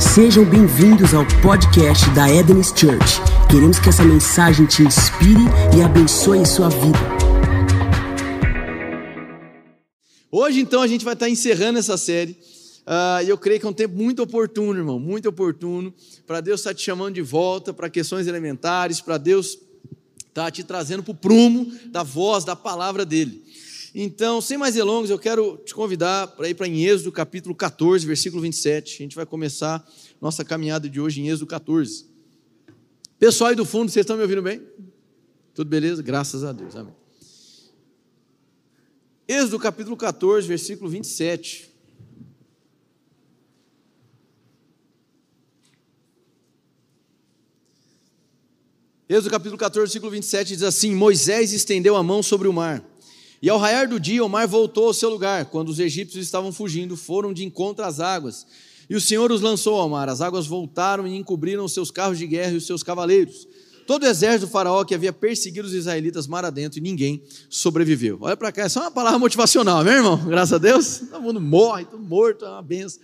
Sejam bem-vindos ao podcast da Eden's Church. Queremos que essa mensagem te inspire e abençoe sua vida. Hoje, então, a gente vai estar encerrando essa série. Ah, e eu creio que é um tempo muito oportuno, irmão, muito oportuno, para Deus estar te chamando de volta para questões elementares, para Deus estar te trazendo para o prumo da voz, da palavra dele. Então, sem mais delongas, eu quero te convidar para ir para em Êxodo capítulo 14, versículo 27. A gente vai começar nossa caminhada de hoje em Êxodo 14. Pessoal aí do fundo, vocês estão me ouvindo bem? Tudo beleza? Graças a Deus. Amém. Êxodo capítulo 14, versículo 27. Êxodo capítulo 14, versículo 27 diz assim: Moisés estendeu a mão sobre o mar, e ao raiar do dia o mar voltou ao seu lugar. Quando os egípcios estavam fugindo, foram de encontro às águas, e o Senhor os lançou ao mar. As águas voltaram e encobriram os seus carros de guerra e os seus cavaleiros. Todo o exército do faraó que havia perseguido os israelitas mar adentro e ninguém sobreviveu. Olha para cá, é só uma palavra motivacional, meu irmão? Graças a Deus, todo mundo morre, todo morto, é uma benção.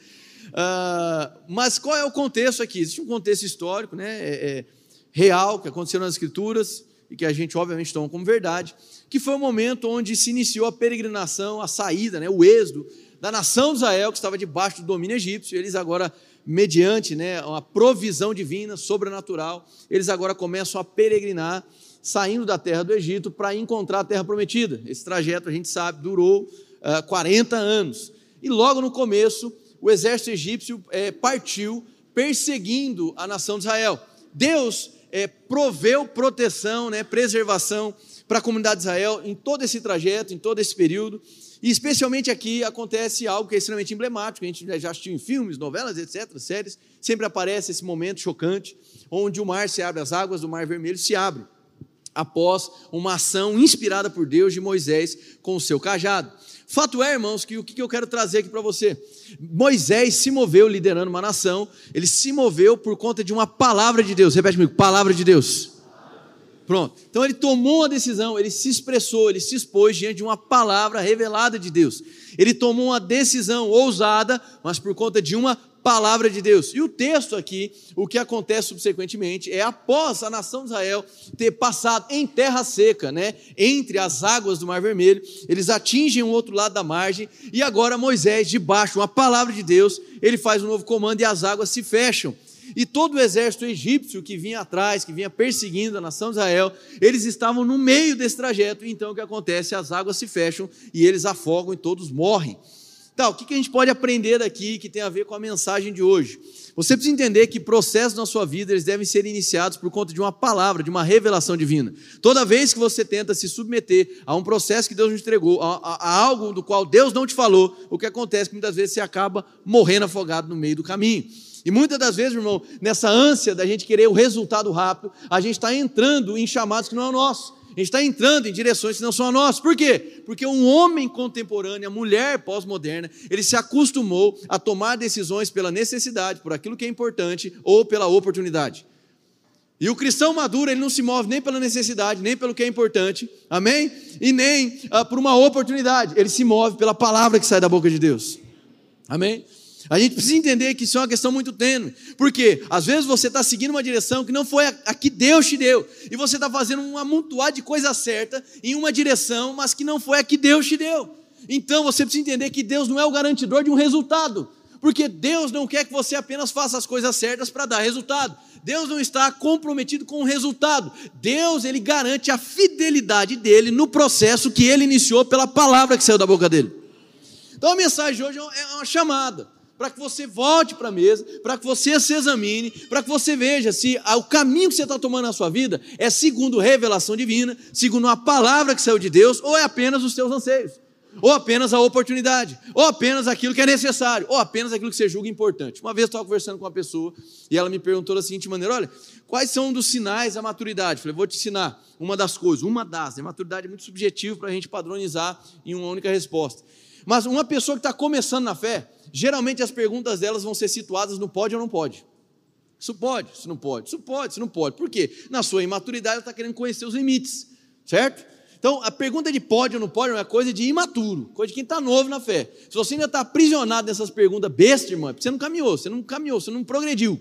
Uh, mas qual é o contexto aqui? Existe um contexto histórico, né? É, é, real que aconteceu nas Escrituras e que a gente obviamente toma como verdade, que foi o momento onde se iniciou a peregrinação, a saída, né, o êxodo da nação de Israel que estava debaixo do domínio egípcio. Eles agora, mediante né, uma provisão divina, sobrenatural, eles agora começam a peregrinar, saindo da terra do Egito para encontrar a terra prometida. Esse trajeto, a gente sabe, durou uh, 40 anos. E logo no começo, o exército egípcio é, partiu perseguindo a nação de Israel. Deus é, proveu proteção, né, preservação para a comunidade de Israel em todo esse trajeto, em todo esse período. E especialmente aqui acontece algo que é extremamente emblemático, a gente já assistiu em filmes, novelas, etc., séries, sempre aparece esse momento chocante, onde o mar se abre, as águas do Mar Vermelho se abrem, após uma ação inspirada por Deus de Moisés com o seu cajado. Fato é, irmãos, que o que eu quero trazer aqui para você? Moisés se moveu liderando uma nação, ele se moveu por conta de uma palavra de Deus. Repete comigo: palavra de Deus. Pronto. Então ele tomou uma decisão, ele se expressou, ele se expôs diante de uma palavra revelada de Deus. Ele tomou uma decisão ousada, mas por conta de uma palavra de Deus. E o texto aqui, o que acontece subsequentemente, é após a nação de Israel ter passado em terra seca, né, entre as águas do Mar Vermelho, eles atingem o outro lado da margem, e agora Moisés, debaixo uma palavra de Deus, ele faz um novo comando e as águas se fecham. E todo o exército egípcio que vinha atrás, que vinha perseguindo a nação de Israel, eles estavam no meio desse trajeto, então o que acontece? As águas se fecham e eles afogam e todos morrem. Tá, o que a gente pode aprender daqui que tem a ver com a mensagem de hoje? Você precisa entender que processos na sua vida eles devem ser iniciados por conta de uma palavra, de uma revelação divina. Toda vez que você tenta se submeter a um processo que Deus nos entregou, a, a, a algo do qual Deus não te falou, o que acontece que muitas vezes você acaba morrendo afogado no meio do caminho. E muitas das vezes, irmão, nessa ânsia da gente querer o resultado rápido, a gente está entrando em chamados que não é o nosso. A gente está entrando em direções que não são as nossas. Por quê? Porque um homem contemporâneo, a mulher pós-moderna, ele se acostumou a tomar decisões pela necessidade, por aquilo que é importante ou pela oportunidade. E o cristão maduro, ele não se move nem pela necessidade, nem pelo que é importante, amém? E nem ah, por uma oportunidade, ele se move pela palavra que sai da boca de Deus, amém? A gente precisa entender que isso é uma questão muito tênue, porque às vezes você está seguindo uma direção que não foi a, a que Deus te deu, e você está fazendo um amontoado de coisa certa em uma direção, mas que não foi a que Deus te deu. Então você precisa entender que Deus não é o garantidor de um resultado, porque Deus não quer que você apenas faça as coisas certas para dar resultado. Deus não está comprometido com o resultado. Deus, ele garante a fidelidade dele no processo que ele iniciou pela palavra que saiu da boca dele. Então a mensagem de hoje é uma chamada para que você volte para a mesa, para que você se examine, para que você veja se o caminho que você está tomando na sua vida é segundo revelação divina, segundo a palavra que saiu de Deus, ou é apenas os seus anseios, ou apenas a oportunidade, ou apenas aquilo que é necessário, ou apenas aquilo que você julga importante. Uma vez eu estava conversando com uma pessoa e ela me perguntou da seguinte maneira: olha, quais são um dos sinais da maturidade? Eu falei, vou te ensinar uma das coisas, uma das. A maturidade é muito subjetivo para a gente padronizar em uma única resposta. Mas uma pessoa que está começando na fé, geralmente as perguntas delas vão ser situadas no pode ou não pode. Isso pode, isso não pode, isso pode, isso não pode. Por quê? Na sua imaturidade, ela está querendo conhecer os limites, certo? Então, a pergunta de pode ou não pode é uma coisa de imaturo, coisa de quem está novo na fé. Se você ainda está aprisionado nessas perguntas bestas, irmão, é porque você não caminhou, você não caminhou, você não progrediu.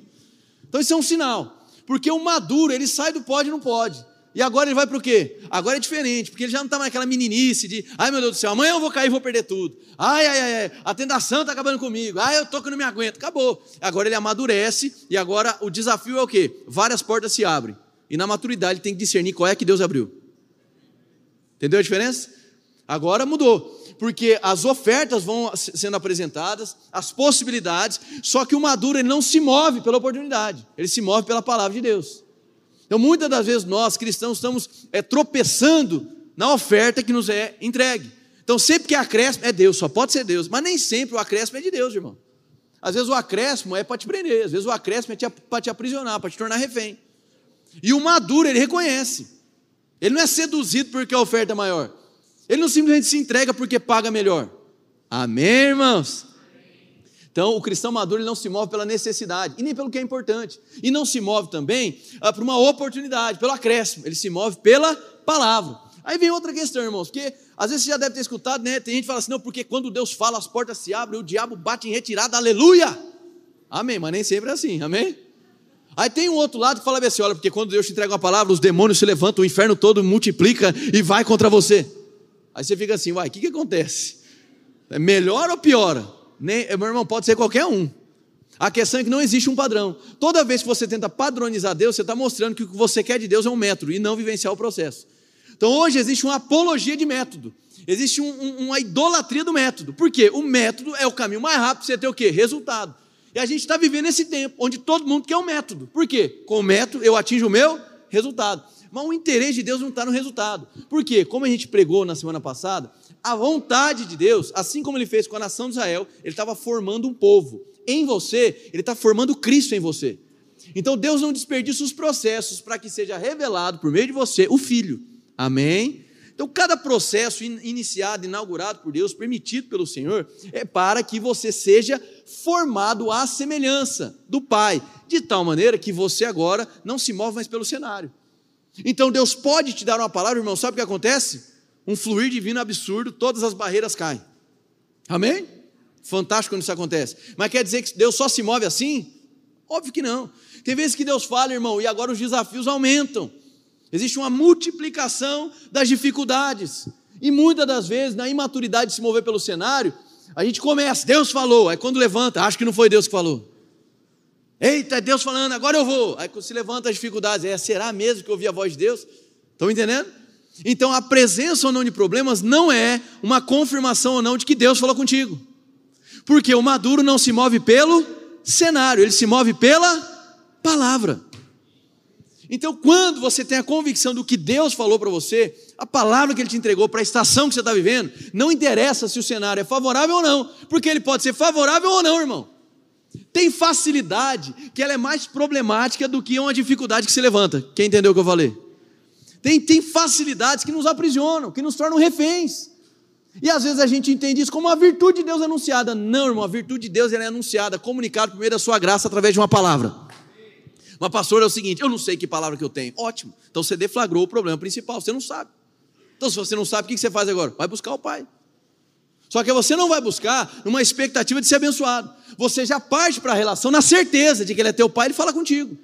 Então, isso é um sinal. Porque o maduro, ele sai do pode e não pode. E agora ele vai para o quê? Agora é diferente, porque ele já não está mais aquela meninice de, ai meu Deus do céu, amanhã eu vou cair e vou perder tudo. Ai, ai, ai, a tentação está acabando comigo. Ai, eu estou que não me aguento. Acabou. Agora ele amadurece e agora o desafio é o quê? Várias portas se abrem. E na maturidade ele tem que discernir qual é que Deus abriu. Entendeu a diferença? Agora mudou porque as ofertas vão sendo apresentadas, as possibilidades, só que o maduro ele não se move pela oportunidade, ele se move pela palavra de Deus. Então, muitas das vezes nós cristãos estamos é, tropeçando na oferta que nos é entregue. Então, sempre que acréscimo é Deus, só pode ser Deus, mas nem sempre o acréscimo é de Deus, irmão. Às vezes o acréscimo é para te prender, às vezes o acréscimo é para te aprisionar, para te tornar refém. E o maduro, ele reconhece. Ele não é seduzido porque a oferta é maior. Ele não simplesmente se entrega porque paga melhor. Amém, irmãos? Então, o cristão maduro não se move pela necessidade e nem pelo que é importante. E não se move também ah, por uma oportunidade, pelo acréscimo. Ele se move pela palavra. Aí vem outra questão, irmãos, porque às vezes você já deve ter escutado, né? Tem gente que fala assim, não, porque quando Deus fala, as portas se abrem, o diabo bate em retirada, aleluia! Amém, mas nem sempre é assim, amém? Aí tem um outro lado que fala assim: olha, porque quando Deus te entrega uma palavra, os demônios se levantam, o inferno todo multiplica e vai contra você. Aí você fica assim, uai, o que, que acontece? É melhor ou piora? Nem, meu irmão, pode ser qualquer um. A questão é que não existe um padrão. Toda vez que você tenta padronizar Deus, você está mostrando que o que você quer de Deus é um método e não vivenciar o processo. Então hoje existe uma apologia de método. Existe um, um, uma idolatria do método. Por quê? O método é o caminho mais rápido para você ter o quê? Resultado. E a gente está vivendo esse tempo onde todo mundo quer um método. Por quê? Com o método eu atinjo o meu resultado. Mas o interesse de Deus não está no resultado. Por quê? Como a gente pregou na semana passada, a vontade de Deus, assim como ele fez com a nação de Israel, ele estava formando um povo. Em você, ele está formando Cristo em você. Então Deus não desperdiça os processos para que seja revelado por meio de você o Filho. Amém? Então, cada processo iniciado, inaugurado por Deus, permitido pelo Senhor, é para que você seja formado à semelhança do Pai, de tal maneira que você agora não se move mais pelo cenário. Então, Deus pode te dar uma palavra, irmão, sabe o que acontece? Um fluir divino absurdo, todas as barreiras caem. Amém? Fantástico quando isso acontece. Mas quer dizer que Deus só se move assim? Óbvio que não. Tem vezes que Deus fala, irmão, e agora os desafios aumentam. Existe uma multiplicação das dificuldades. E muitas das vezes, na imaturidade de se mover pelo cenário, a gente começa, Deus falou, aí quando levanta, acho que não foi Deus que falou. Eita, é Deus falando, agora eu vou. Aí se levanta as dificuldades, é, será mesmo que eu ouvi a voz de Deus? Estão entendendo? Então, a presença ou não de problemas não é uma confirmação ou não de que Deus falou contigo. Porque o maduro não se move pelo cenário, ele se move pela palavra. Então, quando você tem a convicção do que Deus falou para você, a palavra que Ele te entregou para a estação que você está vivendo, não interessa se o cenário é favorável ou não, porque ele pode ser favorável ou não, irmão. Tem facilidade que ela é mais problemática do que uma dificuldade que se levanta. Quem entendeu o que eu falei? Tem, tem facilidades que nos aprisionam, que nos tornam reféns. E às vezes a gente entende isso como uma virtude de Deus anunciada. Não, irmão, a virtude de Deus é anunciada, comunicada por meio da sua graça através de uma palavra. Mas, pastor, é o seguinte: eu não sei que palavra que eu tenho. Ótimo. Então você deflagrou o problema principal, você não sabe. Então, se você não sabe, o que você faz agora? Vai buscar o Pai. Só que você não vai buscar uma expectativa de ser abençoado. Você já parte para a relação na certeza de que Ele é teu Pai e Ele fala contigo.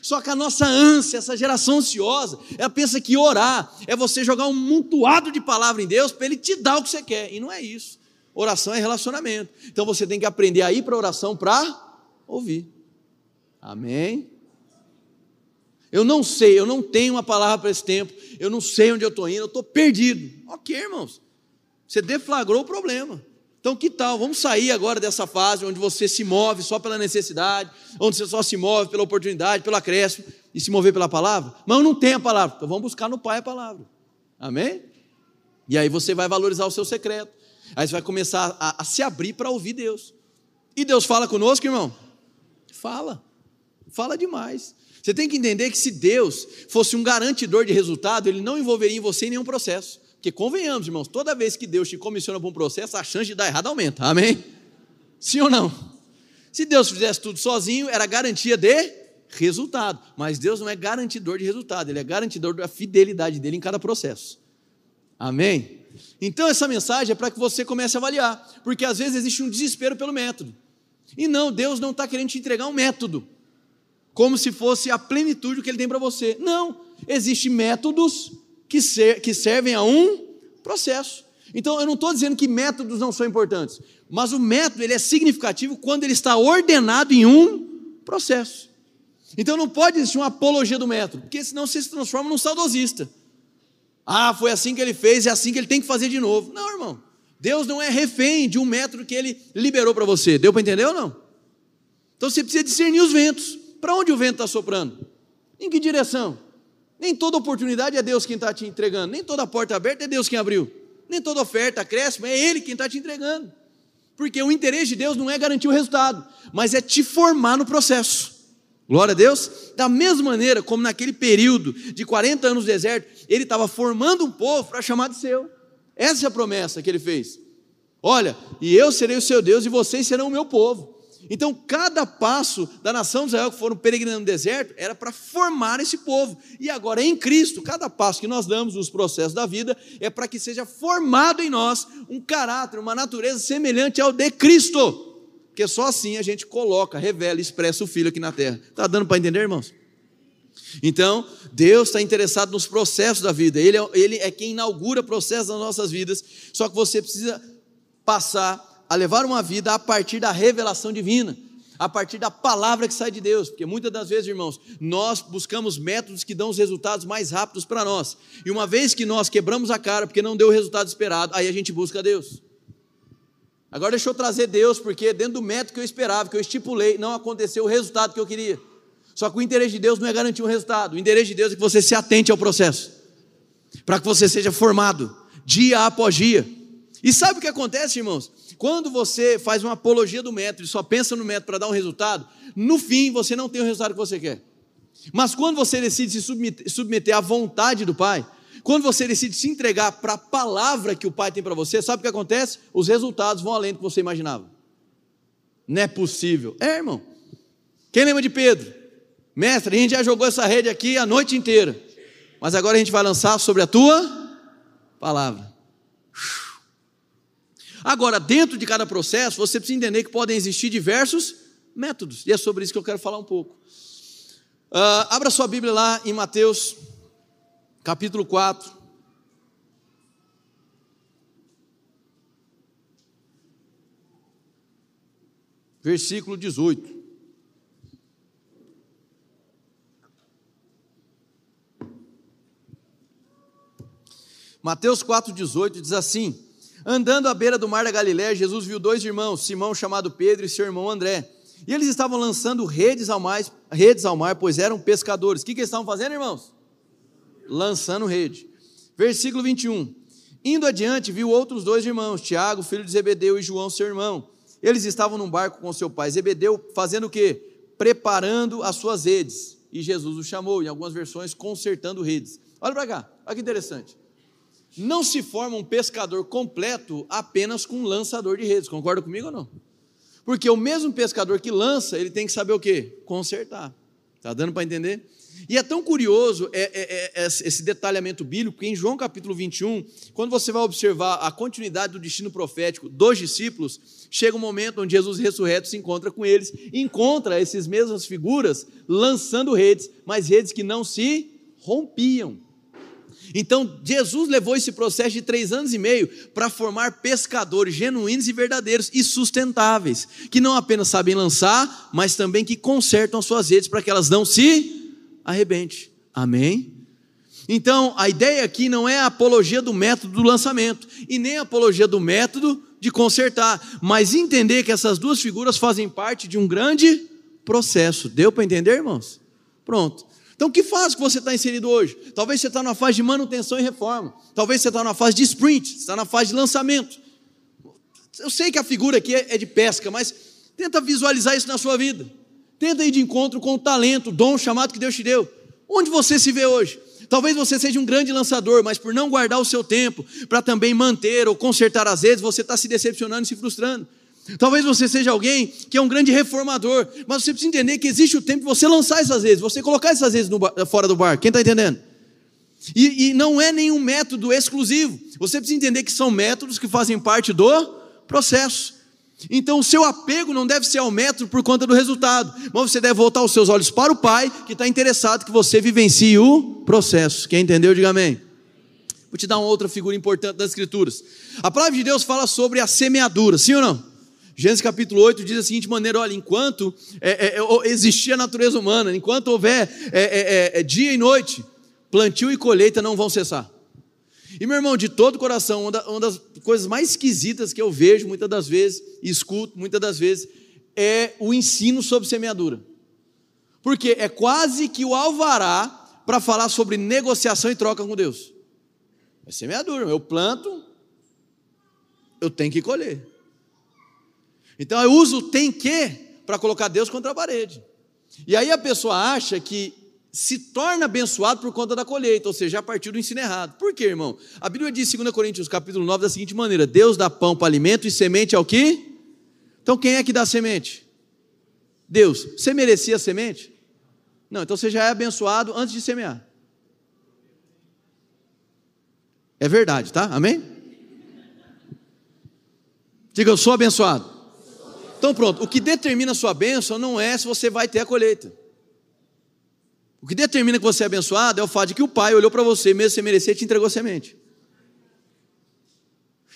Só que a nossa ânsia, essa geração ansiosa, ela pensa que orar é você jogar um montuado de palavra em Deus para Ele te dar o que você quer. E não é isso. Oração é relacionamento. Então você tem que aprender a ir para a oração para ouvir. Amém? Eu não sei, eu não tenho uma palavra para esse tempo, eu não sei onde eu estou indo, eu estou perdido. Ok, irmãos. Você deflagrou o problema. Então, que tal? Vamos sair agora dessa fase onde você se move só pela necessidade, onde você só se move pela oportunidade, pelo acréscimo, e se mover pela palavra? Mas eu não tenho a palavra. Então, vamos buscar no Pai a palavra. Amém? E aí você vai valorizar o seu secreto. Aí você vai começar a, a se abrir para ouvir Deus. E Deus fala conosco, irmão? Fala. Fala demais. Você tem que entender que se Deus fosse um garantidor de resultado, Ele não envolveria em você em nenhum processo. Porque convenhamos, irmãos, toda vez que Deus te comissiona para um processo, a chance de dar errado aumenta. Amém? Sim ou não? Se Deus fizesse tudo sozinho, era garantia de resultado. Mas Deus não é garantidor de resultado, Ele é garantidor da fidelidade dele em cada processo. Amém? Então essa mensagem é para que você comece a avaliar, porque às vezes existe um desespero pelo método. E não, Deus não está querendo te entregar um método, como se fosse a plenitude que Ele tem para você. Não, existem métodos que, ser, que servem a um processo. Então eu não estou dizendo que métodos não são importantes, mas o método ele é significativo quando ele está ordenado em um processo. Então não pode existir uma apologia do método, porque senão você se transforma num saudosista. Ah, foi assim que ele fez, é assim que ele tem que fazer de novo. Não, irmão. Deus não é refém de um método que ele liberou para você. Deu para entender ou não? Então você precisa discernir os ventos. Para onde o vento está soprando? Em que direção? Nem toda oportunidade é Deus quem está te entregando, nem toda porta aberta é Deus quem abriu, nem toda oferta, acréscimo, é Ele quem está te entregando. Porque o interesse de Deus não é garantir o resultado, mas é te formar no processo. Glória a Deus. Da mesma maneira como naquele período de 40 anos no deserto, ele estava formando um povo para chamar de seu. Essa é a promessa que ele fez. Olha, e eu serei o seu Deus e vocês serão o meu povo. Então, cada passo da nação de Israel que foram peregrinando no deserto era para formar esse povo. E agora, em Cristo, cada passo que nós damos nos processos da vida é para que seja formado em nós um caráter, uma natureza semelhante ao de Cristo. Porque só assim a gente coloca, revela, expressa o Filho aqui na terra. Está dando para entender, irmãos? Então, Deus está interessado nos processos da vida, ele é, ele é quem inaugura processos nas nossas vidas, só que você precisa passar a levar uma vida a partir da revelação divina, a partir da palavra que sai de Deus, porque muitas das vezes, irmãos, nós buscamos métodos que dão os resultados mais rápidos para nós, e uma vez que nós quebramos a cara porque não deu o resultado esperado, aí a gente busca Deus. Agora deixa eu trazer Deus, porque dentro do método que eu esperava, que eu estipulei, não aconteceu o resultado que eu queria. Só que o interesse de Deus não é garantir um resultado, o interesse de Deus é que você se atente ao processo, para que você seja formado dia após dia. E sabe o que acontece, irmãos? Quando você faz uma apologia do método e só pensa no método para dar um resultado, no fim você não tem o resultado que você quer. Mas quando você decide se submeter, submeter à vontade do Pai, quando você decide se entregar para a palavra que o Pai tem para você, sabe o que acontece? Os resultados vão além do que você imaginava. Não é possível. É, irmão. Quem lembra de Pedro? Mestre, a gente já jogou essa rede aqui a noite inteira. Mas agora a gente vai lançar sobre a tua palavra. Agora, dentro de cada processo, você precisa entender que podem existir diversos métodos, e é sobre isso que eu quero falar um pouco. Uh, abra sua Bíblia lá em Mateus, capítulo 4. Versículo 18. Mateus 4,18 diz assim: Andando à beira do mar da Galiléia, Jesus viu dois irmãos, Simão chamado Pedro e seu irmão André. E eles estavam lançando redes ao mar, redes ao mar pois eram pescadores. O que, que eles estavam fazendo, irmãos? Lançando rede. Versículo 21. Indo adiante, viu outros dois irmãos, Tiago, filho de Zebedeu, e João, seu irmão. Eles estavam num barco com seu pai. Zebedeu fazendo o quê? Preparando as suas redes. E Jesus o chamou, em algumas versões, consertando redes. Olha para cá, olha que interessante. Não se forma um pescador completo apenas com um lançador de redes, concorda comigo ou não? Porque o mesmo pescador que lança, ele tem que saber o que? Consertar. Está dando para entender? E é tão curioso é, é, é, esse detalhamento bíblico, que em João capítulo 21, quando você vai observar a continuidade do destino profético dos discípulos, chega um momento onde Jesus ressurreto se encontra com eles, encontra essas mesmas figuras lançando redes, mas redes que não se rompiam. Então, Jesus levou esse processo de três anos e meio para formar pescadores genuínos e verdadeiros e sustentáveis, que não apenas sabem lançar, mas também que consertam as suas redes para que elas não se arrebentem. Amém? Então, a ideia aqui não é a apologia do método do lançamento e nem a apologia do método de consertar, mas entender que essas duas figuras fazem parte de um grande processo. Deu para entender, irmãos? Pronto. Então, que fase que você está inserido hoje? Talvez você está numa fase de manutenção e reforma. Talvez você está numa fase de sprint, está na fase de lançamento. Eu sei que a figura aqui é de pesca, mas tenta visualizar isso na sua vida. Tenta ir de encontro com o talento, o dom, chamado que Deus te deu. Onde você se vê hoje? Talvez você seja um grande lançador, mas por não guardar o seu tempo para também manter ou consertar as redes, você está se decepcionando e se frustrando. Talvez você seja alguém que é um grande reformador, mas você precisa entender que existe o tempo de você lançar essas redes, você colocar essas bar, fora do bar. Quem está entendendo? E, e, não é nenhum método exclusivo. Você precisa entender que são métodos que fazem parte do processo. Então, o seu apego não deve ser ao método por conta do resultado, mas você deve voltar os seus olhos para o Pai, que está interessado que você vivencie o processo. Quem entendeu, diga amém. Vou te dar uma outra figura importante das Escrituras. A palavra de Deus fala sobre a semeadura, sim ou não? Gênesis capítulo 8 diz da seguinte maneira: olha, enquanto é, é, é existir a natureza humana, enquanto houver é, é, é, dia e noite, plantio e colheita não vão cessar. E meu irmão, de todo coração, uma das coisas mais esquisitas que eu vejo muitas das vezes, e escuto muitas das vezes, é o ensino sobre semeadura. Porque é quase que o alvará para falar sobre negociação e troca com Deus. É semeadura, eu planto, eu tenho que colher. Então eu uso tem que para colocar Deus contra a parede. E aí a pessoa acha que se torna abençoado por conta da colheita, ou seja, a partir do ensino errado. Por quê, irmão? A Bíblia diz em 2 Coríntios capítulo 9 da seguinte maneira: Deus dá pão para alimento e semente ao que? Então quem é que dá semente? Deus. Você merecia a semente? Não, então você já é abençoado antes de semear. É verdade, tá? Amém? Diga, eu sou abençoado. Então pronto, o que determina a sua bênção não é se você vai ter a colheita. O que determina que você é abençoado é o fato de que o Pai olhou para você, mesmo sem merecer, te entregou semente.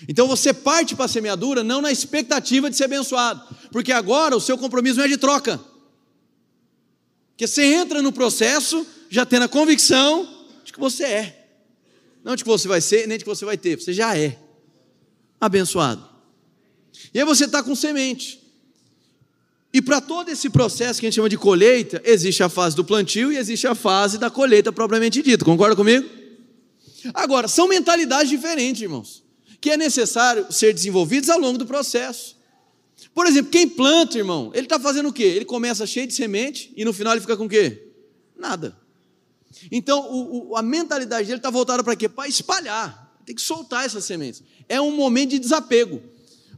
Então você parte para a semeadura não na expectativa de ser abençoado, porque agora o seu compromisso não é de troca. Porque você entra no processo já tendo a convicção de que você é, não de que você vai ser, nem de que você vai ter, você já é abençoado. E aí você está com semente. E para todo esse processo que a gente chama de colheita, existe a fase do plantio e existe a fase da colheita propriamente dita. Concorda comigo? Agora, são mentalidades diferentes, irmãos, que é necessário ser desenvolvidas ao longo do processo. Por exemplo, quem planta, irmão, ele está fazendo o quê? Ele começa cheio de semente e no final ele fica com o quê? Nada. Então, o, o, a mentalidade dele está voltada para quê? Para espalhar. Tem que soltar essas sementes. É um momento de desapego.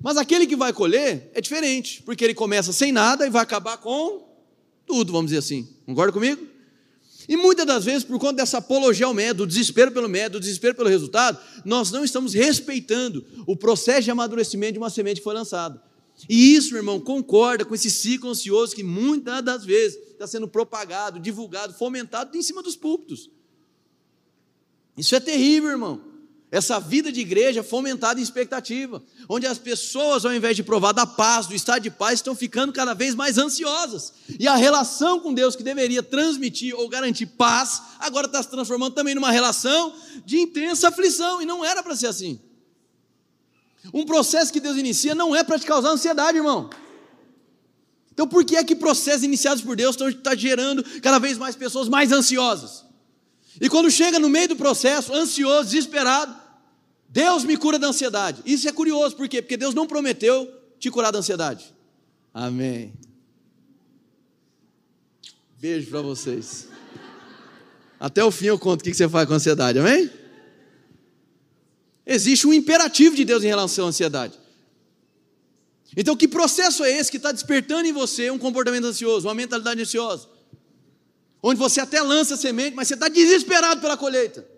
Mas aquele que vai colher é diferente, porque ele começa sem nada e vai acabar com tudo, vamos dizer assim. Concorda comigo? E muitas das vezes, por conta dessa apologia ao método, do desespero pelo método, do desespero pelo resultado, nós não estamos respeitando o processo de amadurecimento de uma semente que foi lançada. E isso, meu irmão, concorda com esse ciclo ansioso que muitas das vezes está sendo propagado, divulgado, fomentado em cima dos púlpitos. Isso é terrível, irmão. Essa vida de igreja fomentada em expectativa, onde as pessoas, ao invés de provar da paz, do estado de paz, estão ficando cada vez mais ansiosas. E a relação com Deus, que deveria transmitir ou garantir paz, agora está se transformando também numa relação de intensa aflição, e não era para ser assim. Um processo que Deus inicia não é para te causar ansiedade, irmão. Então, por que é que processos iniciados por Deus estão tá gerando cada vez mais pessoas mais ansiosas? E quando chega no meio do processo, ansioso, desesperado, Deus me cura da ansiedade. Isso é curioso, por quê? Porque Deus não prometeu te curar da ansiedade. Amém. Beijo para vocês. Até o fim eu conto o que você faz com a ansiedade, amém? Existe um imperativo de Deus em relação à ansiedade. Então, que processo é esse que está despertando em você um comportamento ansioso, uma mentalidade ansiosa? Onde você até lança semente, mas você está desesperado pela colheita.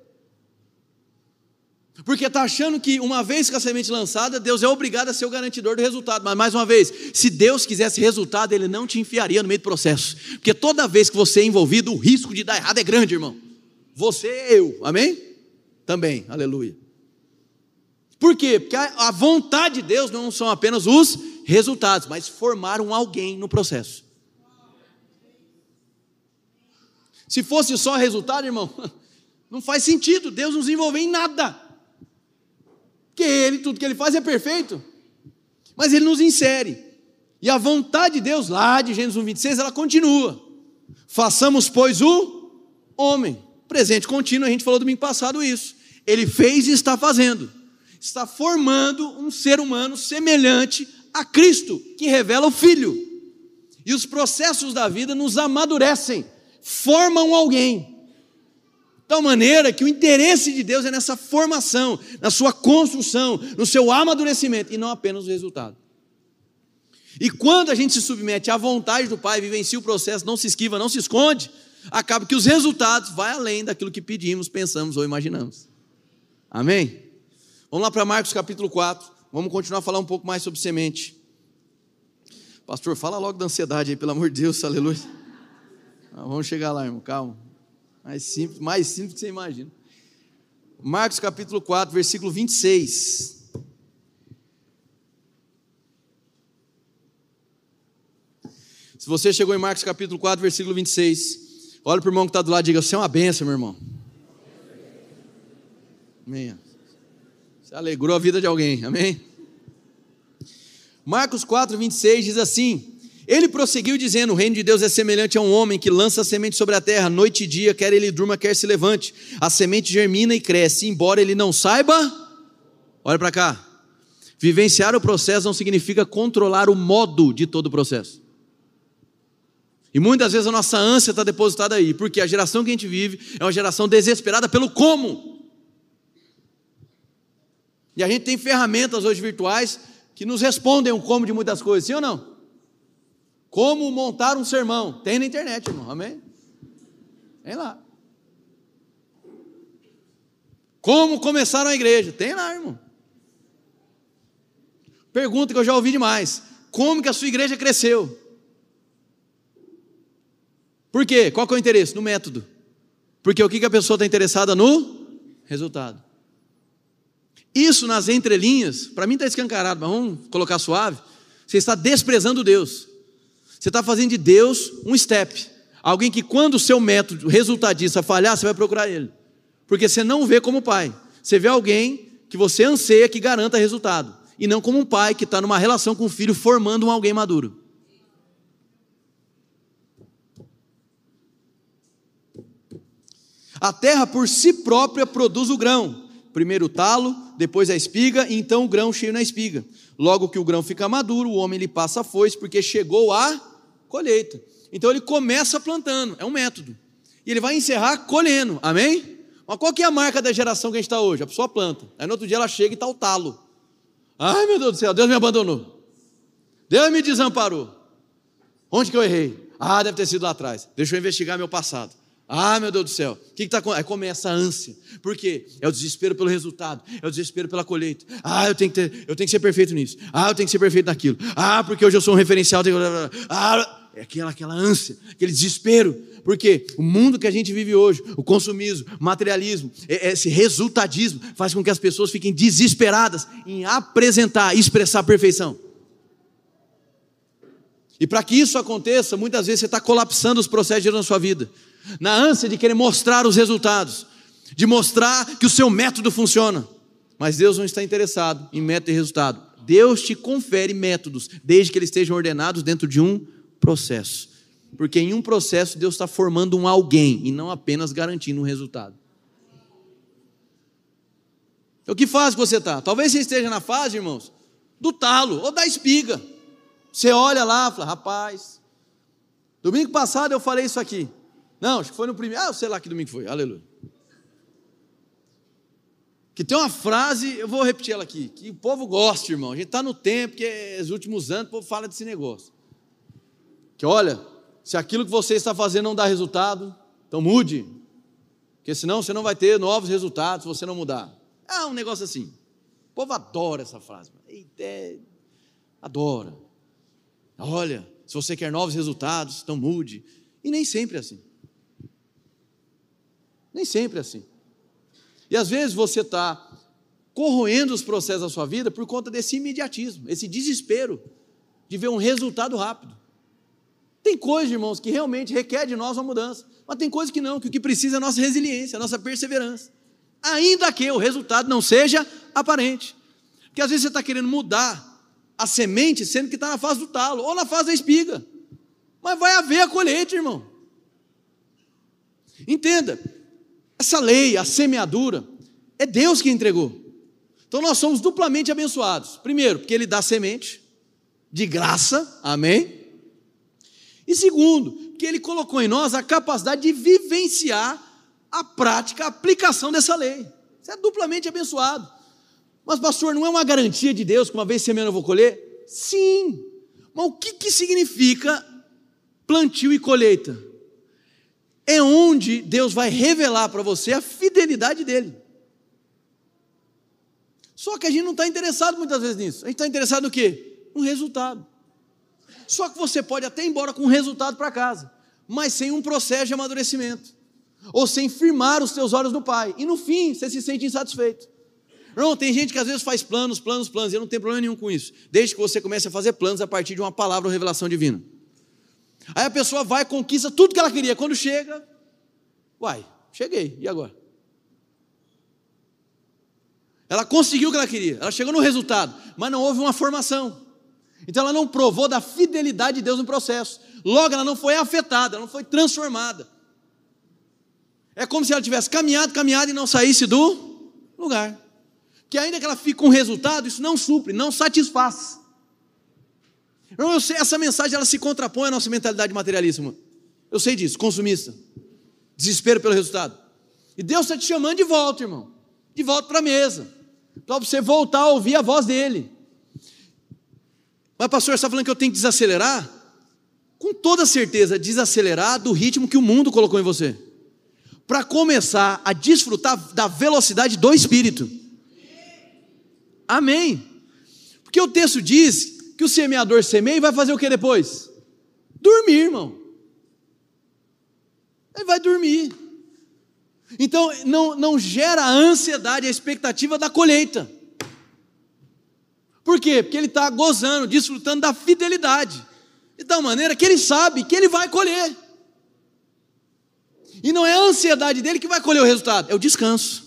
Porque está achando que uma vez com a semente lançada, Deus é obrigado a ser o garantidor do resultado. Mas mais uma vez, se Deus quisesse resultado, Ele não te enfiaria no meio do processo. Porque toda vez que você é envolvido, o risco de dar errado é grande, irmão. Você é eu, amém? Também, aleluia. Por quê? Porque a vontade de Deus não são apenas os resultados, mas formar um alguém no processo. Se fosse só resultado, irmão, não faz sentido Deus nos envolver em nada. Porque ele, tudo que ele faz é perfeito. Mas ele nos insere. E a vontade de Deus, lá de Gênesis 1, 26, ela continua. Façamos, pois, o homem. Presente contínuo, a gente falou domingo passado isso. Ele fez e está fazendo. Está formando um ser humano semelhante a Cristo, que revela o Filho. E os processos da vida nos amadurecem, formam alguém tal maneira que o interesse de Deus é nessa formação, na sua construção, no seu amadurecimento, e não apenas o resultado. E quando a gente se submete à vontade do Pai, vivencia o processo, não se esquiva, não se esconde, acaba que os resultados vai além daquilo que pedimos, pensamos ou imaginamos. Amém? Vamos lá para Marcos capítulo 4. Vamos continuar a falar um pouco mais sobre semente. Pastor, fala logo da ansiedade aí, pelo amor de Deus, aleluia. Vamos chegar lá, irmão, calma. Mais simples, mais simples que você imagina. Marcos capítulo 4, versículo 26. Se você chegou em Marcos capítulo 4, versículo 26, olha para o irmão que está do lado e diga: Você é uma benção, meu irmão. Amém. Você alegrou a vida de alguém, amém? Marcos 4, 26 diz assim: Ele prosseguiu dizendo: O reino de Deus é semelhante a um homem que lança a semente sobre a terra, noite e dia, quer ele durma, quer se levante. A semente germina e cresce, embora ele não saiba. Olha para cá. Vivenciar o processo não significa controlar o modo de todo o processo. E muitas vezes a nossa ânsia está depositada aí, porque a geração que a gente vive é uma geração desesperada pelo como. E a gente tem ferramentas hoje virtuais que nos respondem o como de muitas coisas, sim ou não? Como montar um sermão? Tem na internet, irmão, amém? Tem lá. Como começar uma igreja? Tem lá, irmão. Pergunta que eu já ouvi demais: como que a sua igreja cresceu? Por quê? Qual que é o interesse? No método. Porque o que, que a pessoa está interessada no resultado. Isso nas entrelinhas, para mim está escancarado, mas vamos colocar suave. Você está desprezando Deus. Você está fazendo de Deus um step. Alguém que, quando o seu método resultadista falhar, você vai procurar ele. Porque você não vê como pai. Você vê alguém que você anseia que garanta resultado. E não como um pai que está numa relação com o filho formando um alguém maduro. A terra por si própria produz o grão. Primeiro o talo, depois a espiga, e então o grão cheio na espiga. Logo que o grão fica maduro, o homem lhe passa a foice, porque chegou a colheita. Então ele começa plantando, é um método. E ele vai encerrar colhendo, amém? Mas qual que é a marca da geração que a gente está hoje? A pessoa planta. Aí no outro dia ela chega e está o talo. Ai meu Deus do céu, Deus me abandonou. Deus me desamparou. Onde que eu errei? Ah, deve ter sido lá atrás. Deixa eu investigar meu passado. Ah, meu Deus do céu, o que está acontecendo? Aí começa a ânsia, por quê? É o desespero pelo resultado, é o desespero pela colheita. Ah, eu tenho que, ter, eu tenho que ser perfeito nisso. Ah, eu tenho que ser perfeito naquilo. Ah, porque hoje eu sou um referencial. Ah, é aquela, aquela ânsia, aquele desespero. Porque o mundo que a gente vive hoje, o consumismo, materialismo, esse resultadismo, faz com que as pessoas fiquem desesperadas em apresentar, expressar a perfeição. E para que isso aconteça, muitas vezes você está colapsando os processos na sua vida na ânsia de querer mostrar os resultados, de mostrar que o seu método funciona. Mas Deus não está interessado em método e resultado. Deus te confere métodos, desde que eles estejam ordenados dentro de um processo. Porque em um processo Deus está formando um alguém e não apenas garantindo um resultado. O que fase você está? Talvez você esteja na fase, irmãos, do talo ou da espiga. Você olha lá e fala, rapaz, domingo passado eu falei isso aqui. Não, acho que foi no primeiro. Ah, sei lá que domingo foi. Aleluia. Que tem uma frase, eu vou repetir ela aqui, que o povo gosta, irmão. A gente está no tempo que é os últimos anos, o povo fala desse negócio. Que olha, se aquilo que você está fazendo não dá resultado, então mude. Porque senão você não vai ter novos resultados se você não mudar. É um negócio assim. O povo adora essa frase. Eita, é... adora. Olha, se você quer novos resultados, então mude. E nem sempre é assim. Nem sempre é assim. E às vezes você está corroendo os processos da sua vida por conta desse imediatismo, esse desespero de ver um resultado rápido. Tem coisas, irmãos, que realmente requer de nós uma mudança, mas tem coisas que não, que o que precisa é a nossa resiliência, a nossa perseverança. Ainda que o resultado não seja aparente. Porque às vezes você está querendo mudar a semente, sendo que está na fase do talo, ou na fase da espiga. Mas vai haver a colheita, irmão. Entenda, essa lei, a semeadura, é Deus que entregou. Então nós somos duplamente abençoados. Primeiro, porque Ele dá semente, de graça, amém? E segundo, que Ele colocou em nós a capacidade de vivenciar a prática, a aplicação dessa lei. Você é duplamente abençoado. Mas, pastor, não é uma garantia de Deus que uma vez semeando eu vou colher? Sim. Mas o que, que significa plantio e colheita? É onde Deus vai revelar para você a fidelidade dele. Só que a gente não está interessado muitas vezes nisso. A gente está interessado no quê? No resultado. Só que você pode até ir embora com um resultado para casa, mas sem um processo de amadurecimento, ou sem firmar os seus olhos no Pai. E no fim, você se sente insatisfeito. Não, tem gente que às vezes faz planos, planos, planos, e eu não tenho problema nenhum com isso, desde que você comece a fazer planos a partir de uma palavra ou revelação divina. Aí a pessoa vai, conquista tudo que ela queria, quando chega, uai, cheguei, e agora? Ela conseguiu o que ela queria, ela chegou no resultado, mas não houve uma formação. Então ela não provou da fidelidade de Deus no processo. Logo, ela não foi afetada, ela não foi transformada. É como se ela tivesse caminhado, caminhado e não saísse do lugar. Que ainda que ela fique com resultado, isso não supre, não satisfaz. Eu sei, essa mensagem ela se contrapõe à nossa mentalidade materialista. Eu sei disso, consumista. Desespero pelo resultado. E Deus está te chamando de volta, irmão. De volta para a mesa para você voltar a ouvir a voz dele. Mas, pastor, você está falando que eu tenho que desacelerar? Com toda certeza, desacelerar do ritmo que o mundo colocou em você. Para começar a desfrutar da velocidade do Espírito. Amém. Porque o texto diz que o semeador semeia e vai fazer o que depois? Dormir, irmão. Ele vai dormir. Então não, não gera a ansiedade, a expectativa da colheita. Por quê? Porque ele está gozando, desfrutando da fidelidade, de tal maneira que ele sabe que ele vai colher. E não é a ansiedade dele que vai colher o resultado, é o descanso.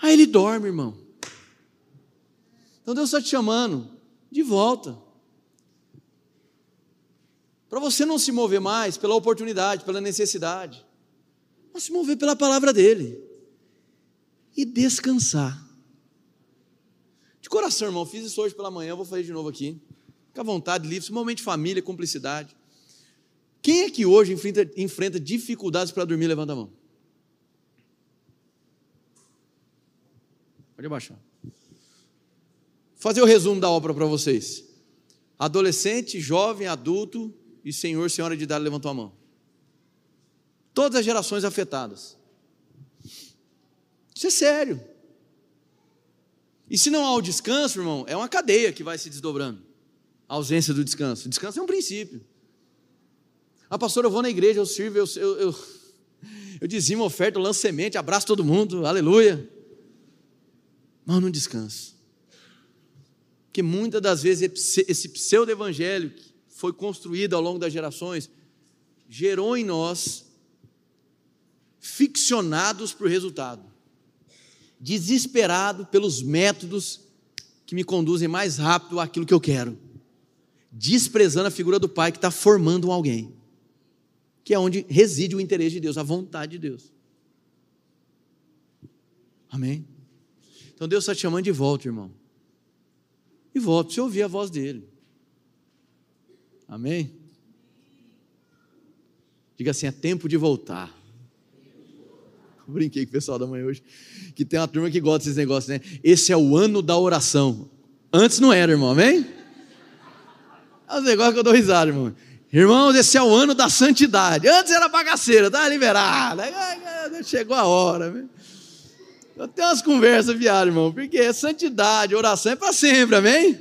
Aí ele dorme, irmão. Então Deus está te chamando de volta. Para você não se mover mais pela oportunidade, pela necessidade mas se mover pela palavra dele e descansar. De coração, irmão, fiz isso hoje pela manhã, vou fazer de novo aqui. Fica à vontade, livre, momento de família, cumplicidade. Quem é que hoje enfrenta, enfrenta dificuldades para dormir? Levanta a mão. Pode abaixar. Fazer o resumo da obra para vocês. Adolescente, jovem, adulto e senhor, senhora de idade levantou a mão. Todas as gerações afetadas. Isso é sério. E se não há o descanso, irmão, é uma cadeia que vai se desdobrando. A ausência do descanso. Descanso é um princípio. Ah, pastor, eu vou na igreja, eu sirvo, eu, eu, eu, eu dizimo, oferta, eu lanço semente, abraço todo mundo, aleluia. Mas não descanso. Porque muitas das vezes esse pseudo-evangelho que foi construído ao longo das gerações gerou em nós ficcionados por resultado, desesperado pelos métodos que me conduzem mais rápido àquilo que eu quero, desprezando a figura do Pai que está formando alguém, que é onde reside o interesse de Deus, a vontade de Deus. Amém? Então Deus está te chamando de volta, irmão. E volta para você ouvir a voz dele. Amém? Diga assim: é tempo de voltar. Brinquei com o pessoal da manhã hoje, que tem uma turma que gosta desses negócios, né? Esse é o ano da oração. Antes não era, irmão, amém? É um negócio que eu dou risada, irmão. Irmãos, esse é o ano da santidade. Antes era bagaceira, tá liberado. Chegou a hora. Viu? Eu tenho umas conversas viadas, irmão, porque santidade, oração é para sempre, amém?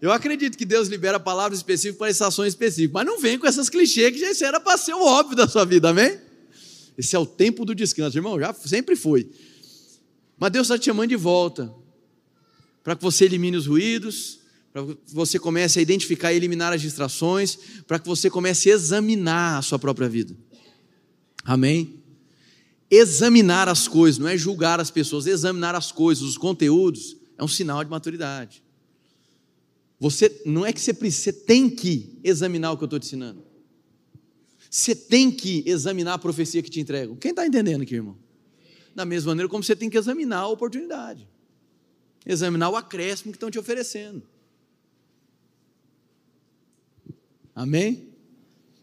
Eu acredito que Deus libera palavras específicas para estações específicas, mas não vem com essas clichês que já era para ser o óbvio da sua vida, amém? Esse é o tempo do descanso, irmão, já sempre foi. Mas Deus está te chamando de volta, para que você elimine os ruídos, para que você comece a identificar e eliminar as distrações, para que você comece a examinar a sua própria vida. Amém? Examinar as coisas, não é julgar as pessoas, examinar as coisas, os conteúdos, é um sinal de maturidade. Você não é que você precisa, você tem que examinar o que eu estou te ensinando. Você tem que examinar a profecia que te entregam. Quem está entendendo aqui, irmão? Da mesma maneira como você tem que examinar a oportunidade, examinar o acréscimo que estão te oferecendo. Amém?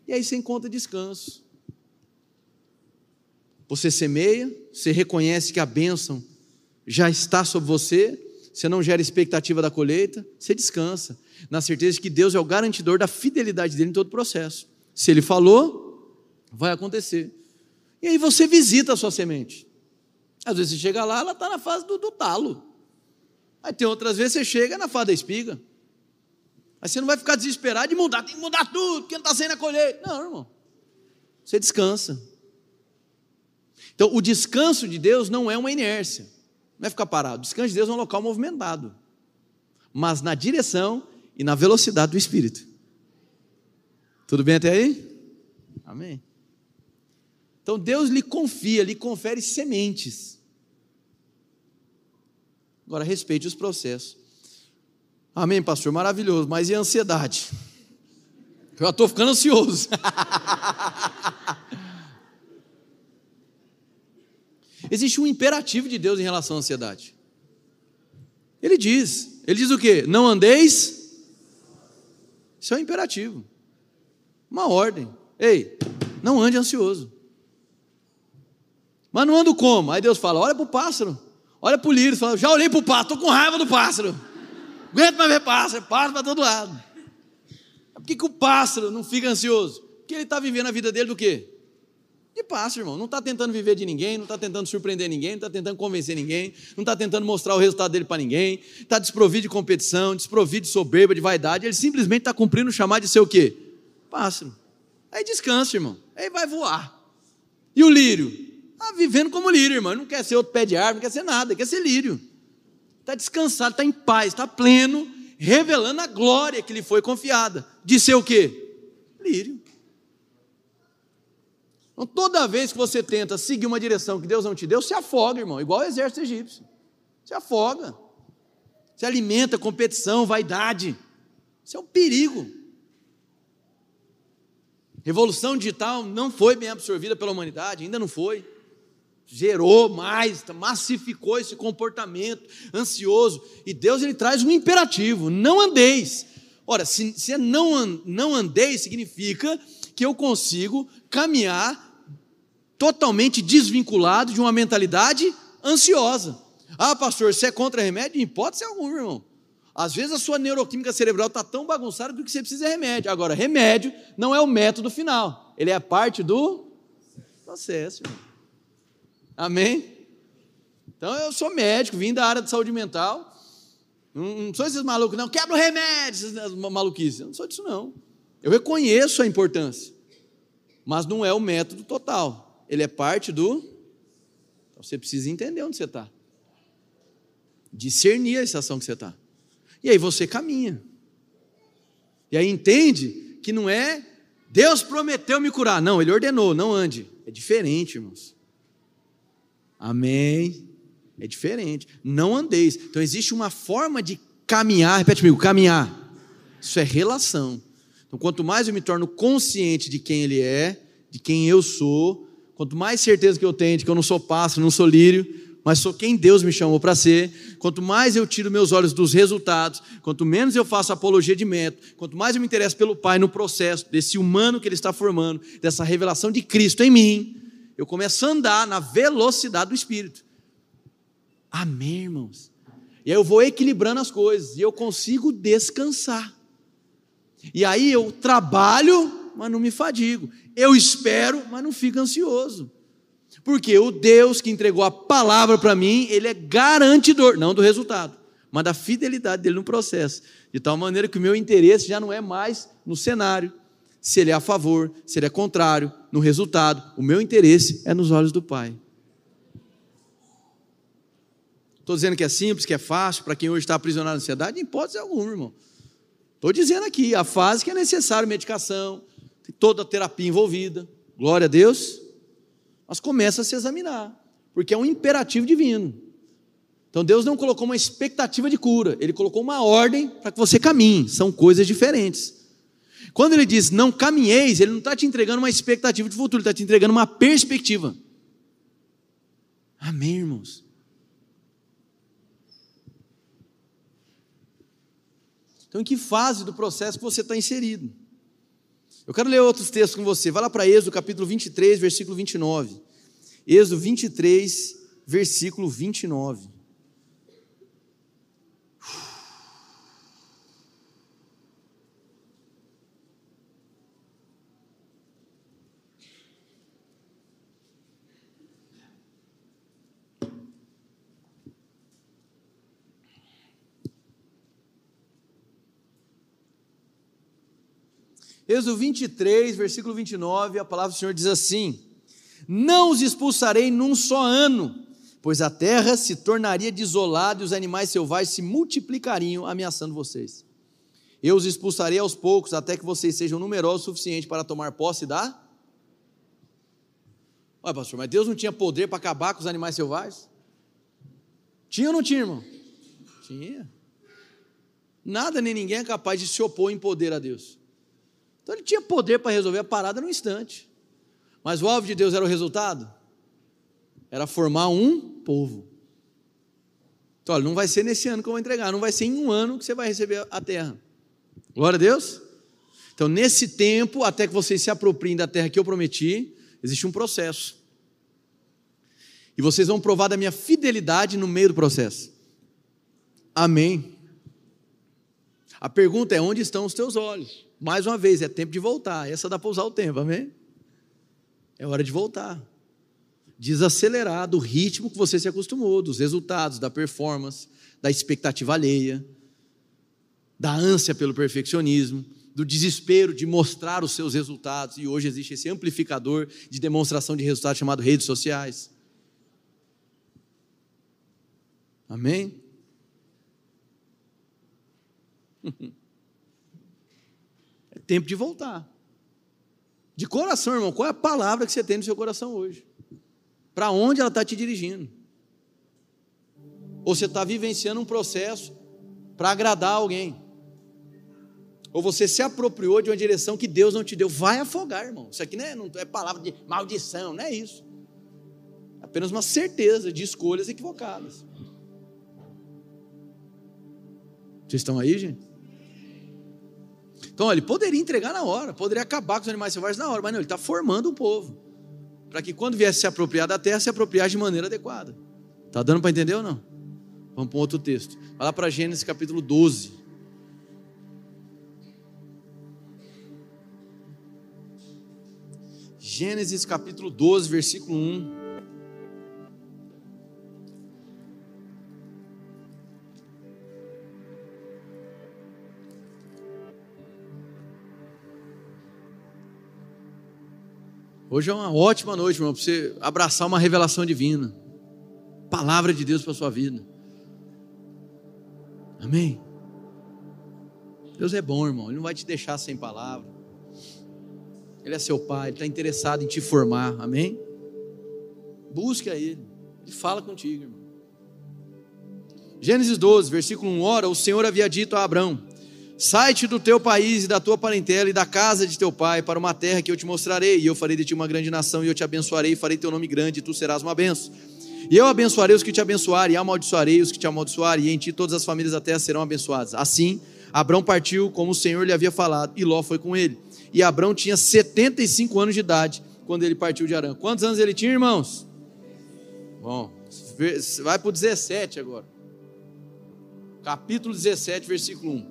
E aí você encontra descanso. Você semeia, você reconhece que a bênção já está sobre você, você não gera expectativa da colheita, você descansa, na certeza de que Deus é o garantidor da fidelidade dele em todo o processo. Se ele falou, Vai acontecer. E aí você visita a sua semente. Às vezes você chega lá, ela está na fase do, do talo. Aí tem outras vezes você chega na fase da espiga. Aí você não vai ficar desesperado de mudar, tem que mudar tudo, porque não está saindo a colheita. Não, irmão. Você descansa. Então, o descanso de Deus não é uma inércia, não é ficar parado. O descanso de Deus é um local movimentado, mas na direção e na velocidade do Espírito. Tudo bem até aí? Amém. Então, Deus lhe confia, lhe confere sementes. Agora, respeite os processos. Amém, pastor? Maravilhoso, mas e a ansiedade? Eu já estou ficando ansioso. Existe um imperativo de Deus em relação à ansiedade. Ele diz, ele diz o quê? Não andeis. Isso é um imperativo. Uma ordem. Ei, não ande ansioso. Mas não ando como? Aí Deus fala: olha para o pássaro, olha para o lírio. Fala, já olhei para o pássaro, estou com raiva do pássaro. Aguento mais ver pássaro, pássaro para todo lado. Por que, que o pássaro não fica ansioso? Porque ele está vivendo a vida dele do quê? De pássaro, irmão. Não está tentando viver de ninguém, não está tentando surpreender ninguém, não está tentando convencer ninguém, não está tentando mostrar o resultado dele para ninguém, está desprovido de competição, desprovido de soberba, de vaidade. Ele simplesmente está cumprindo o chamado de ser o quê? Pássaro. Aí descansa, irmão. Aí vai voar. E o lírio? Está vivendo como lírio, irmão. Não quer ser outro pé de árvore, não quer ser nada, quer ser lírio está descansado, está em paz, está pleno, revelando a glória que lhe foi confiada. De ser o quê? Lírio. Então, toda vez que você tenta seguir uma direção que Deus não te deu, se afoga, irmão, igual o exército egípcio. Se afoga. Se alimenta competição, vaidade. Isso é um perigo. Revolução digital não foi bem absorvida pela humanidade, ainda não foi gerou mais, massificou esse comportamento ansioso. E Deus ele traz um imperativo: não andeis. Ora, se, se é não, não andeis, significa que eu consigo caminhar totalmente desvinculado de uma mentalidade ansiosa. Ah, pastor, você é contra remédio? Em hipótese alguma, irmão. Às vezes a sua neuroquímica cerebral está tão bagunçada que o que você precisa é remédio. Agora, remédio não é o método final, ele é parte do processo. Irmão. Amém? Então eu sou médico, vim da área de saúde mental. Não, não sou esses malucos, não. Quebra o remédio, essas maluquices. Eu não sou disso, não. Eu reconheço a importância. Mas não é o método total. Ele é parte do. Então você precisa entender onde você está. Discernir a estação que você está. E aí você caminha. E aí entende que não é Deus prometeu me curar. Não, Ele ordenou, não ande. É diferente, irmãos. Amém. É diferente. Não andeis. Então existe uma forma de caminhar, repete comigo, caminhar. Isso é relação. Então quanto mais eu me torno consciente de quem ele é, de quem eu sou, quanto mais certeza que eu tenho de que eu não sou pássaro, não sou lírio, mas sou quem Deus me chamou para ser, quanto mais eu tiro meus olhos dos resultados, quanto menos eu faço apologia de método, quanto mais eu me interesso pelo Pai no processo desse humano que Ele está formando, dessa revelação de Cristo em mim, eu começo a andar na velocidade do Espírito. Amém, irmãos? E aí eu vou equilibrando as coisas e eu consigo descansar. E aí eu trabalho, mas não me fadigo. Eu espero, mas não fico ansioso. Porque o Deus que entregou a palavra para mim, ele é garantidor, não do resultado, mas da fidelidade dele no processo. De tal maneira que o meu interesse já não é mais no cenário, se ele é a favor, se ele é contrário, no resultado. O meu interesse é nos olhos do Pai. Estou dizendo que é simples, que é fácil para quem hoje está aprisionado na ansiedade? Em hipótese alguma, irmão. Estou dizendo aqui, a fase que é necessário medicação, toda a terapia envolvida, glória a Deus, mas começa a se examinar, porque é um imperativo divino. Então Deus não colocou uma expectativa de cura, Ele colocou uma ordem para que você caminhe, são coisas diferentes. Quando ele diz não caminheis, ele não está te entregando uma expectativa de futuro, ele está te entregando uma perspectiva. Amém, irmãos? Então, em que fase do processo você está inserido? Eu quero ler outros textos com você. Vai lá para Êxodo, capítulo 23, versículo 29. Êxodo 23, versículo 29. Êxodo 23, versículo 29, a palavra do Senhor diz assim: Não os expulsarei num só ano, pois a terra se tornaria desolada e os animais selvagens se multiplicariam, ameaçando vocês. Eu os expulsarei aos poucos, até que vocês sejam numerosos o suficiente para tomar posse da. Olha, pastor, mas Deus não tinha poder para acabar com os animais selvagens? Tinha ou não tinha, irmão? Tinha. Nada nem ninguém é capaz de se opor em poder a Deus. Então ele tinha poder para resolver a parada no instante. Mas o alvo de Deus era o resultado? Era formar um povo. Então, olha, não vai ser nesse ano que eu vou entregar, não vai ser em um ano que você vai receber a terra. Glória a Deus. Então, nesse tempo, até que vocês se apropriem da terra que eu prometi, existe um processo. E vocês vão provar da minha fidelidade no meio do processo. Amém. A pergunta é: onde estão os teus olhos? Mais uma vez, é tempo de voltar. Essa dá para usar o tempo, amém? É hora de voltar. Desacelerar do ritmo que você se acostumou, dos resultados, da performance, da expectativa alheia da ânsia pelo perfeccionismo, do desespero de mostrar os seus resultados, e hoje existe esse amplificador de demonstração de resultados chamado redes sociais. Amém? Tempo de voltar. De coração, irmão, qual é a palavra que você tem no seu coração hoje? Para onde ela está te dirigindo? Ou você está vivenciando um processo para agradar alguém? ou você se apropriou de uma direção que Deus não te deu, vai afogar, irmão. Isso aqui não é, não é palavra de maldição, não é isso. É apenas uma certeza de escolhas equivocadas. Vocês estão aí, gente? Então, ele poderia entregar na hora, poderia acabar com os animais selvagens na hora, mas não, ele está formando o povo. Para que quando viesse se apropriar da terra, se apropriar de maneira adequada. Está dando para entender ou não? Vamos para um outro texto. Vai lá para Gênesis capítulo 12. Gênesis capítulo 12, versículo 1. Hoje é uma ótima noite, irmão, para você abraçar uma revelação divina. Palavra de Deus para a sua vida. Amém? Deus é bom, irmão. Ele não vai te deixar sem palavra. Ele é seu pai, ele está interessado em te formar, amém? Busque a Ele, Ele fala contigo, irmão. Gênesis 12, versículo 1: Ora, o Senhor havia dito a Abraão: Sai-te do teu país e da tua parentela e da casa de teu pai para uma terra que eu te mostrarei, e eu farei de ti uma grande nação, e eu te abençoarei, e farei teu nome grande, e tu serás uma benção. E eu abençoarei os que te abençoarem, e amaldiçoarei os que te amaldiçoarem, e em ti todas as famílias da terra serão abençoadas. Assim, Abraão partiu como o Senhor lhe havia falado, e Ló foi com ele. E Abraão tinha 75 anos de idade quando ele partiu de Arã. Quantos anos ele tinha, irmãos? Bom, vai para o 17 agora. Capítulo 17, versículo 1.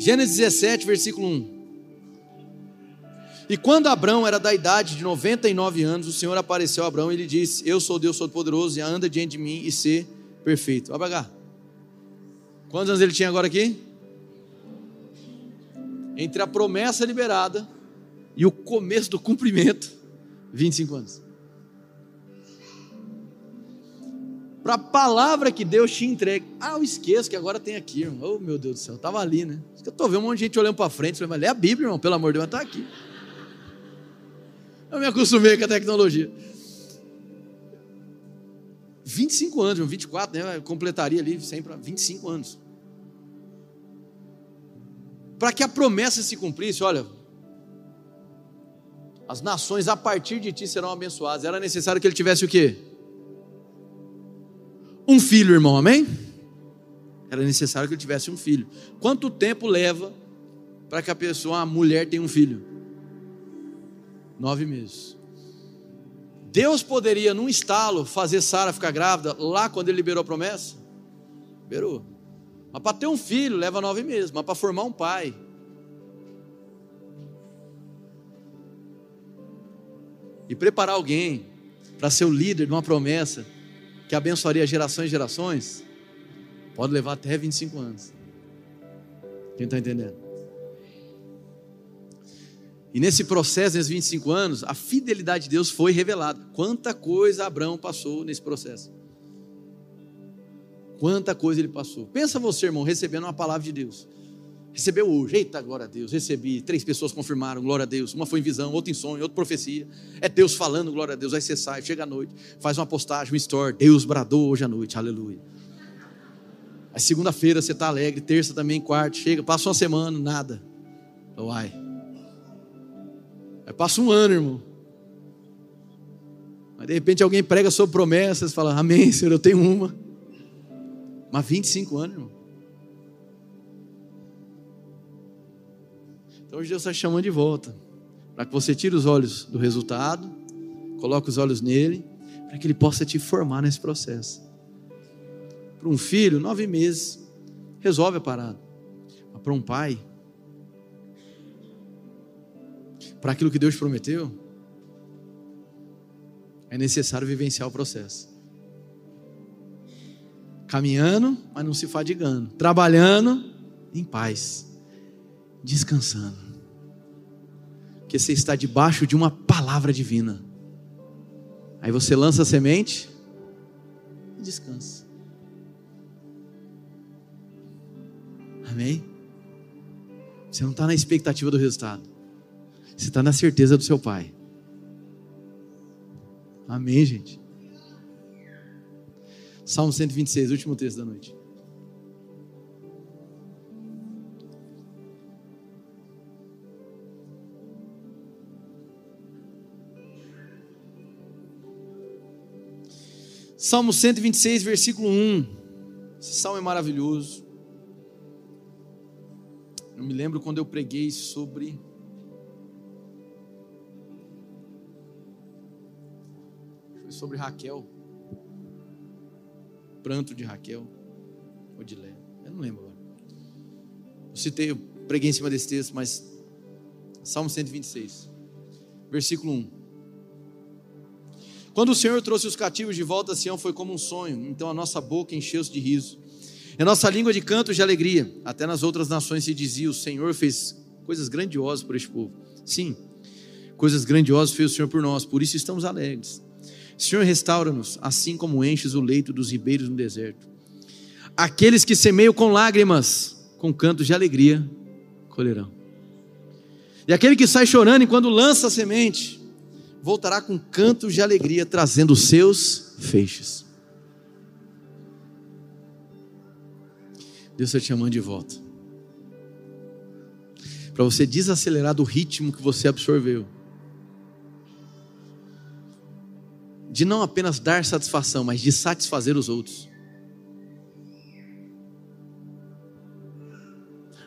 Gênesis 17, versículo 1. E quando Abraão era da idade de 99 anos, o Senhor apareceu a Abraão e lhe disse: Eu sou Deus Todo-Poderoso, e anda diante de mim e ser perfeito. Para cá. Quantos anos ele tinha agora aqui? entre a promessa liberada e o começo do cumprimento, 25 anos. Para a palavra que Deus te entrega. Ah, eu esqueço que agora tem aqui, irmão. Oh, meu Deus do céu, estava ali, né? Eu estou vendo um monte de gente olhando para frente. Falei, mas lê a Bíblia, irmão, pelo amor de Deus, está aqui. Eu me acostumei com a tecnologia. 25 anos, 24, né? Eu completaria ali sempre 25 anos para que a promessa se cumprisse, olha, as nações a partir de ti serão abençoadas. Era necessário que ele tivesse o quê? Um filho, irmão, amém? Era necessário que ele tivesse um filho. Quanto tempo leva para que a pessoa, a mulher, tenha um filho? Nove meses. Deus poderia, num estalo, fazer Sara ficar grávida lá quando ele liberou a promessa? Liberou. Mas para ter um filho leva nove meses, mas para formar um pai. E preparar alguém para ser o líder de uma promessa que abençoaria gerações e gerações, pode levar até 25 anos. Quem está entendendo? E nesse processo, nesses 25 anos, a fidelidade de Deus foi revelada. Quanta coisa Abraão passou nesse processo. Quanta coisa ele passou. Pensa você, irmão, recebendo uma palavra de Deus. Recebeu hoje, eita, glória a Deus, recebi. Três pessoas confirmaram, glória a Deus. Uma foi em visão, outra em sonho, outra profecia. É Deus falando, glória a Deus. Aí você sai, chega à noite, faz uma postagem, um story. Deus bradou hoje à noite, aleluia. Aí segunda-feira você está alegre, terça também, quarta, chega, passa uma semana, nada. Uai. Aí passa um ano, irmão. Mas de repente alguém prega sobre promessas, fala, amém, Senhor, eu tenho uma. Mas 25 anos, irmão. Então hoje Deus está chamando de volta. Para que você tire os olhos do resultado, coloque os olhos nele, para que ele possa te formar nesse processo. Para um filho, nove meses, resolve a parada. Mas para um pai, para aquilo que Deus prometeu, é necessário vivenciar o processo. Caminhando, mas não se fadigando. Trabalhando em paz. Descansando. Porque você está debaixo de uma palavra divina. Aí você lança a semente e descansa. Amém? Você não está na expectativa do resultado. Você está na certeza do seu Pai. Amém, gente? Salmo 126, último texto da noite. Salmo 126, versículo 1. Esse salmo é maravilhoso. Eu me lembro quando eu preguei sobre Foi sobre Raquel. Pranto de Raquel ou de Lé. Eu não lembro agora. Eu citei, eu preguei em cima desse texto, mas Salmo 126, versículo 1. Quando o Senhor trouxe os cativos de volta a Sião, foi como um sonho. Então a nossa boca encheu-se de riso e a nossa língua de canto de alegria. Até nas outras nações se dizia: O Senhor fez coisas grandiosas por este povo. Sim, coisas grandiosas fez o Senhor por nós, por isso estamos alegres. Senhor, restaura-nos, assim como enches o leito dos ribeiros no deserto. Aqueles que semeiam com lágrimas, com cantos de alegria, colherão. E aquele que sai chorando enquanto lança a semente, voltará com cantos de alegria, trazendo seus feixes. Deus está te chamando de volta. Para você desacelerar do ritmo que você absorveu. De não apenas dar satisfação, mas de satisfazer os outros.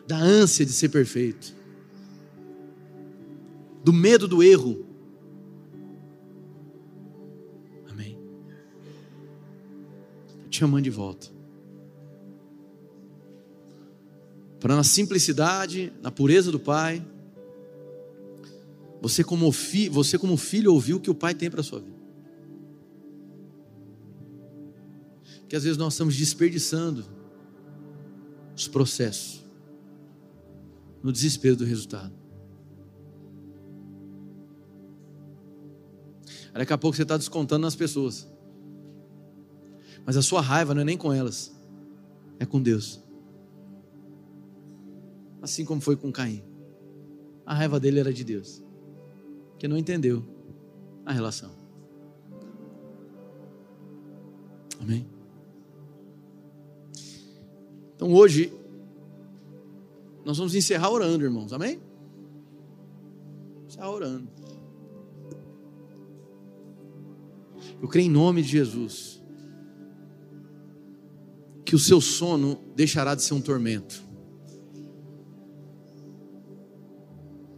Da ânsia de ser perfeito. Do medo do erro. Te chamando de volta. para na simplicidade, na pureza do Pai, você como, fi, você como filho ouviu o que o Pai tem para a sua vida. Porque às vezes nós estamos desperdiçando os processos no desespero do resultado. Daqui a pouco você está descontando nas pessoas. Mas a sua raiva não é nem com elas, é com Deus assim como foi com Caim. A raiva dele era de Deus, que não entendeu a relação. Amém? Então hoje, nós vamos encerrar orando, irmãos, amém? Encerrar orando. Eu creio em nome de Jesus, que o seu sono deixará de ser um tormento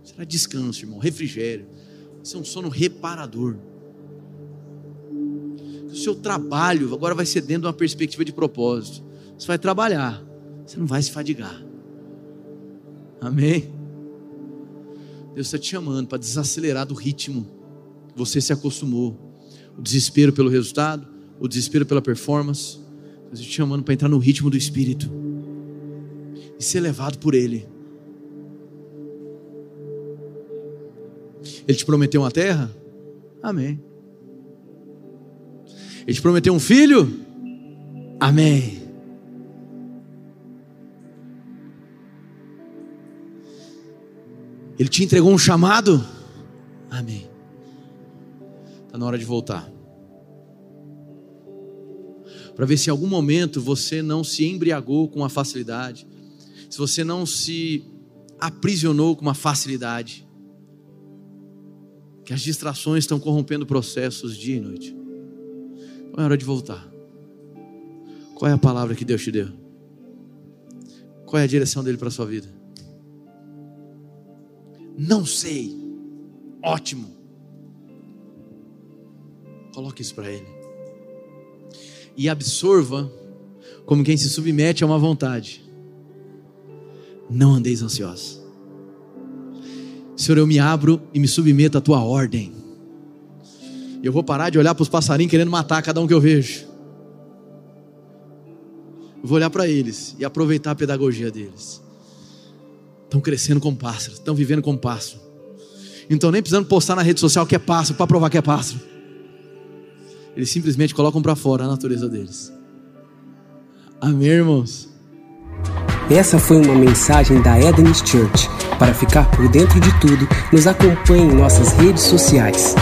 Será descanso, irmão, refrigério. É um sono reparador. O seu trabalho agora vai ser dentro de uma perspectiva de propósito. Você vai trabalhar, você não vai se fadigar. Amém? Deus está te chamando para desacelerar do ritmo você se acostumou. O desespero pelo resultado, o desespero pela performance. Deus te chamando para entrar no ritmo do Espírito e ser levado por Ele. Ele te prometeu uma terra? Amém. Ele te prometeu um filho? Amém. Ele te entregou um chamado? Amém. Está na hora de voltar. Para ver se em algum momento você não se embriagou com uma facilidade, se você não se aprisionou com uma facilidade, que as distrações estão corrompendo processos dia e noite. Então é hora de voltar. Qual é a palavra que Deus te deu? Qual é a direção dele para a sua vida? Não sei. Ótimo. Coloque isso para ele. E absorva como quem se submete a uma vontade. Não andeis ansiosos. Senhor, eu me abro e me submeto à tua ordem. Eu vou parar de olhar para os passarinhos querendo matar cada um que eu vejo. Eu vou olhar para eles e aproveitar a pedagogia deles. Estão crescendo como pássaros, estão vivendo como pássaro. Então nem precisando postar na rede social que é pássaro para provar que é pássaro. Eles simplesmente colocam para fora a natureza deles. Amém, irmãos? Essa foi uma mensagem da Eden's Church. Para ficar por dentro de tudo, nos acompanhe em nossas redes sociais.